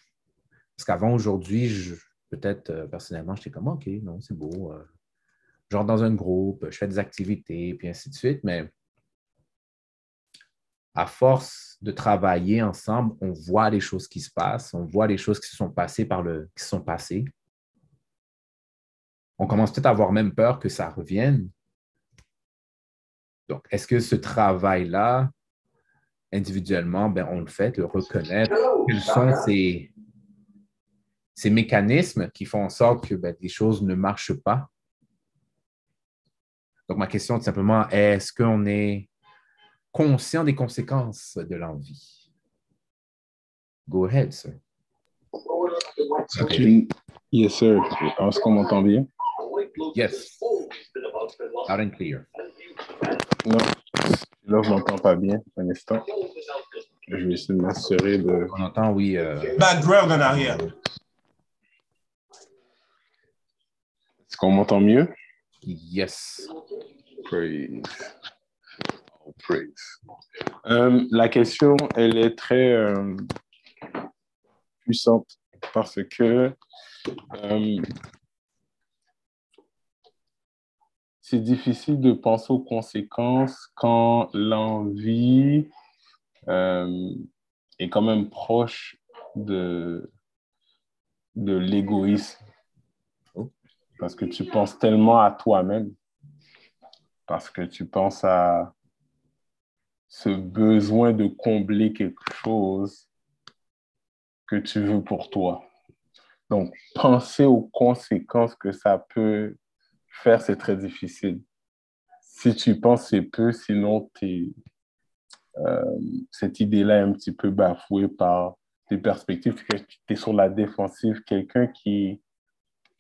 Parce qu'avant, aujourd'hui, peut-être euh, personnellement, j'étais comme OK, non, c'est beau. Euh, genre dans un groupe, je fais des activités, puis ainsi de suite, mais à force de travailler ensemble, on voit les choses qui se passent, on voit les choses qui se sont passées par le, qui sont passées. On commence peut-être à avoir même peur que ça revienne. Donc, est-ce que ce travail-là individuellement, ben, on le fait, le reconnaître? Quels sont ces, ces mécanismes qui font en sorte que ben, les choses ne marchent pas? Donc, ma question est simplement, est-ce qu'on est conscient des conséquences de l'envie? Go ahead, sir. Yes, sir. Est-ce qu'on m'entend bien? Yes. Loud and clear. Non. Là, je m'entends pas bien, un instant. Je vais essayer de m'assurer de. On entend, oui. Euh... Background en arrière. Est-ce qu'on m'entend mieux? Yes. Praise. Oh, praise. Euh, la question, elle est très euh, puissante parce que euh, c'est difficile de penser aux conséquences quand l'envie est quand même proche de, de l'égoïsme. Parce que tu penses tellement à toi-même, parce que tu penses à ce besoin de combler quelque chose que tu veux pour toi. Donc, penser aux conséquences que ça peut faire, c'est très difficile. Si tu penses, c'est peu, sinon euh, cette idée-là est un petit peu bafouée par tes perspectives, tu es sur la défensive. Quelqu'un qui,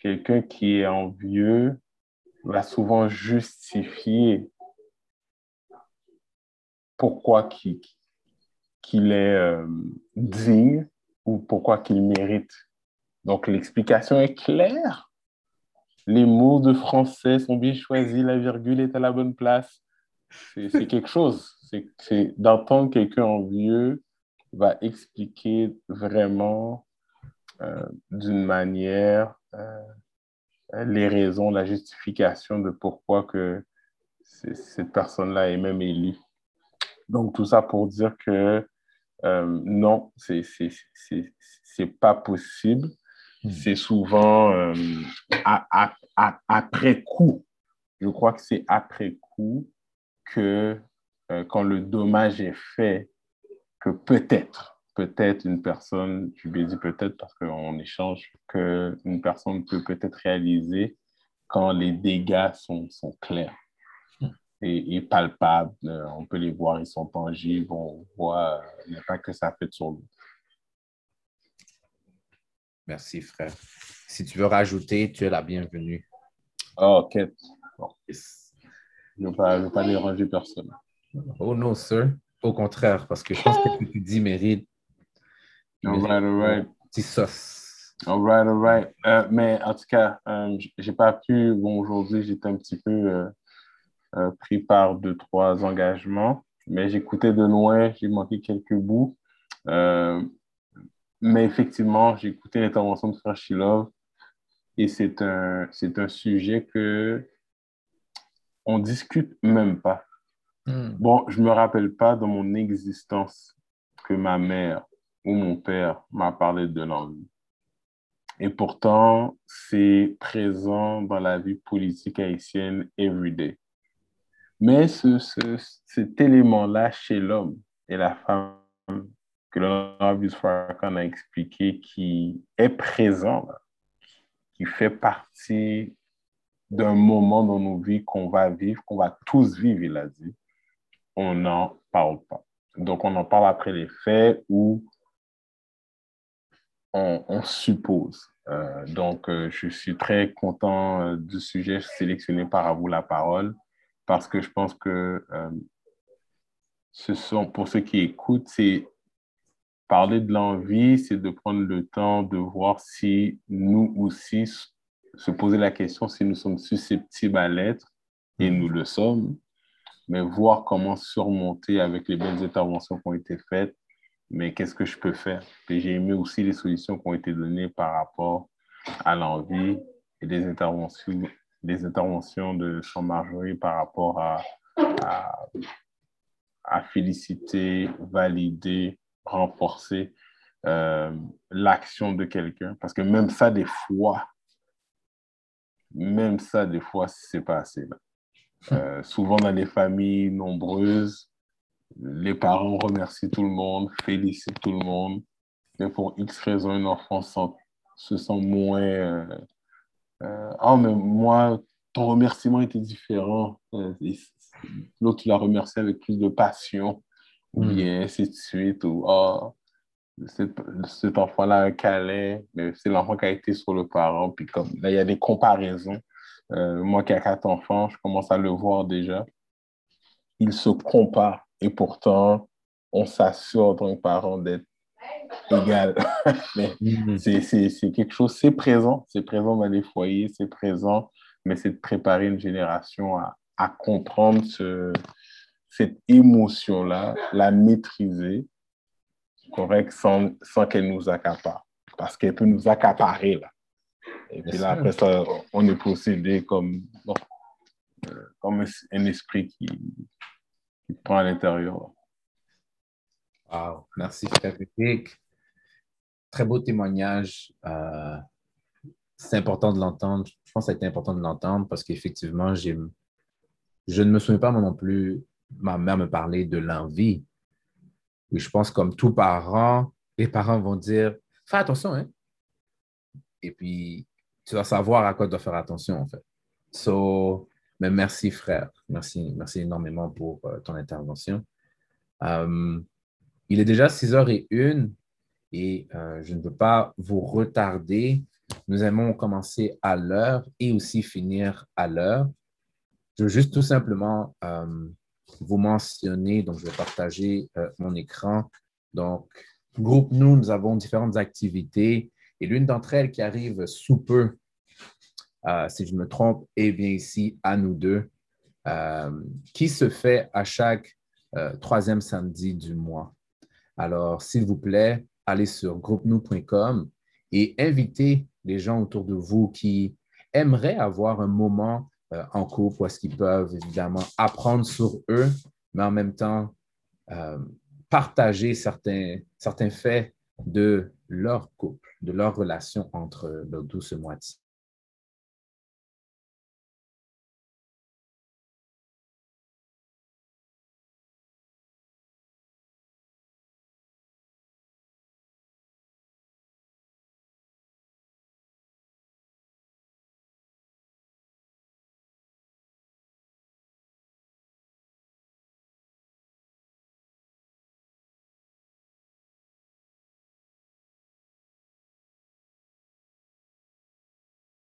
quelqu'un qui est envieux va souvent justifier pourquoi qu'il est euh, digne ou pourquoi qu'il mérite. Donc l'explication est claire. Les mots de français sont bien choisis, la virgule est à la bonne place. C'est quelque chose. C'est d'entendre quelqu'un envieux va expliquer vraiment euh, d'une manière les raisons, la justification de pourquoi que cette personne-là est même élue. Donc, tout ça pour dire que euh, non, c'est pas possible. Hmm. C'est souvent euh, après coup. Je crois que c'est après coup que euh, quand le dommage est fait, que peut-être, peut-être une personne, je lui ai dit peut-être parce qu'on échange, qu'une personne peut peut-être réaliser quand les dégâts sont, sont clairs et, palpables. Euh, on peut les voir, ils sont tangibles, on voit euh, l'impact que ça fait sur nous. Merci, frère. Si tu veux rajouter, tu es la bienvenue. Oh, ok. Je ne veux, pas, pas déranger personne. Oh non, sir. Au contraire, parce que je pense que ce [LAUGHS] que tu dis mérite. All right, all right. Petit sauce. All right, all right. Euh, mais en tout cas, euh, j'ai pas pu. Bon, aujourd'hui, j'étais un petit peu euh, pris par deux, trois engagements. Mais j'écoutais de loin, j'ai manqué quelques bouts. Euh, mais effectivement, j'ai écouté l'intervention de Frère Shilov et c'est un, c'est un sujet que on discute même pas. Hmm. Bon, je me rappelle pas dans mon existence que ma mère ou mon père m'a parlé de l'envie. Et pourtant, c'est présent dans la vie politique haïtienne everyday. Mais ce, ce, cet élément-là chez l'homme et la femme que l'honorable Farrakhan a expliqué qui est présent, qui fait partie d'un moment dans nos vies qu'on va vivre, qu'on va tous vivre, il a dit, on n'en parle pas. Donc, on en parle après les faits ou on, on suppose. Euh, donc, euh, je suis très content euh, du sujet sélectionné par vous la parole parce que je pense que ce sont, pour ceux qui écoutent, c'est parler de l'envie, c'est de prendre le temps de voir si nous aussi, se poser la question si nous sommes susceptibles à l'être, et nous le sommes, mais voir comment surmonter avec les belles interventions qui ont été faites, mais qu'est-ce que je peux faire? Et j'ai aimé aussi les solutions qui ont été données par rapport à l'envie et les interventions les interventions de Jean Marjorie par rapport à, à, féliciter, valider, renforcer euh, l'action de quelqu'un. Parce que même ça, des fois, même ça, des fois, c'est pas assez. Euh, souvent, dans les familles nombreuses, les parents remercient tout le monde, félicitent tout le monde. Mais pour X raison, un enfant se sent moins euh, euh, ah, mais moi, ton remerciement était différent. Euh, l'autre, tu l'as remercié avec plus de passion, ou hmm. bien ainsi de suite, ou oh, cet, enfant-là un câlin, mais c'est l'enfant qui a été sur le parent. Puis comme là, il y a des comparaisons. Euh, moi qui ai quatre enfants, je commence à le voir déjà. Il se compare et pourtant, on s'assure en tant que parent d'être égal. [LAUGHS] mais mm. c'est quelque chose, c'est présent, c'est présent dans les foyers, c'est présent, mais c'est de préparer une génération à, à comprendre ce, cette émotion-là, la maîtriser, correct, sans, sans qu'elle nous accapare. Parce qu'elle peut nous accaparer, là. Et puis là, après ça, on est possédé comme, euh, comme un esprit qui, qui prend à l'intérieur. Wow, merci Frédéric. Très beau témoignage. Euh, c'est important de l'entendre. Je pense que été important de l'entendre parce qu'effectivement, je ne me souviens pas moi non plus, ma mère me parlait de l'envie. Oui, je pense comme tout parent, les parents vont dire Fais attention, hein. Et puis, tu vas savoir à quoi tu dois faire attention, en fait. So, merci, frère. Merci, merci énormément pour euh, ton intervention. Euh, il est déjà 6h01. et euh, je ne veux pas vous retarder. Nous aimons commencer à l'heure et aussi finir à l'heure. Je veux juste tout simplement vous mentionner, donc je vais partager mon écran. Donc, groupe nous, nous avons différentes activités et l'une d'entre elles qui arrive sous peu, si je me trompe, est bien ici à nous deux, qui se fait à chaque troisième samedi du mois. Alors, s'il vous plaît, allez sur groupenoux.com et invitez les gens autour de vous qui aimeraient avoir un moment euh, en couple est-ce qu'ils peuvent évidemment apprendre sur eux, mais en même temps euh, partager certains, certains faits de leur couple, de leur relation entre leurs douces moitiés.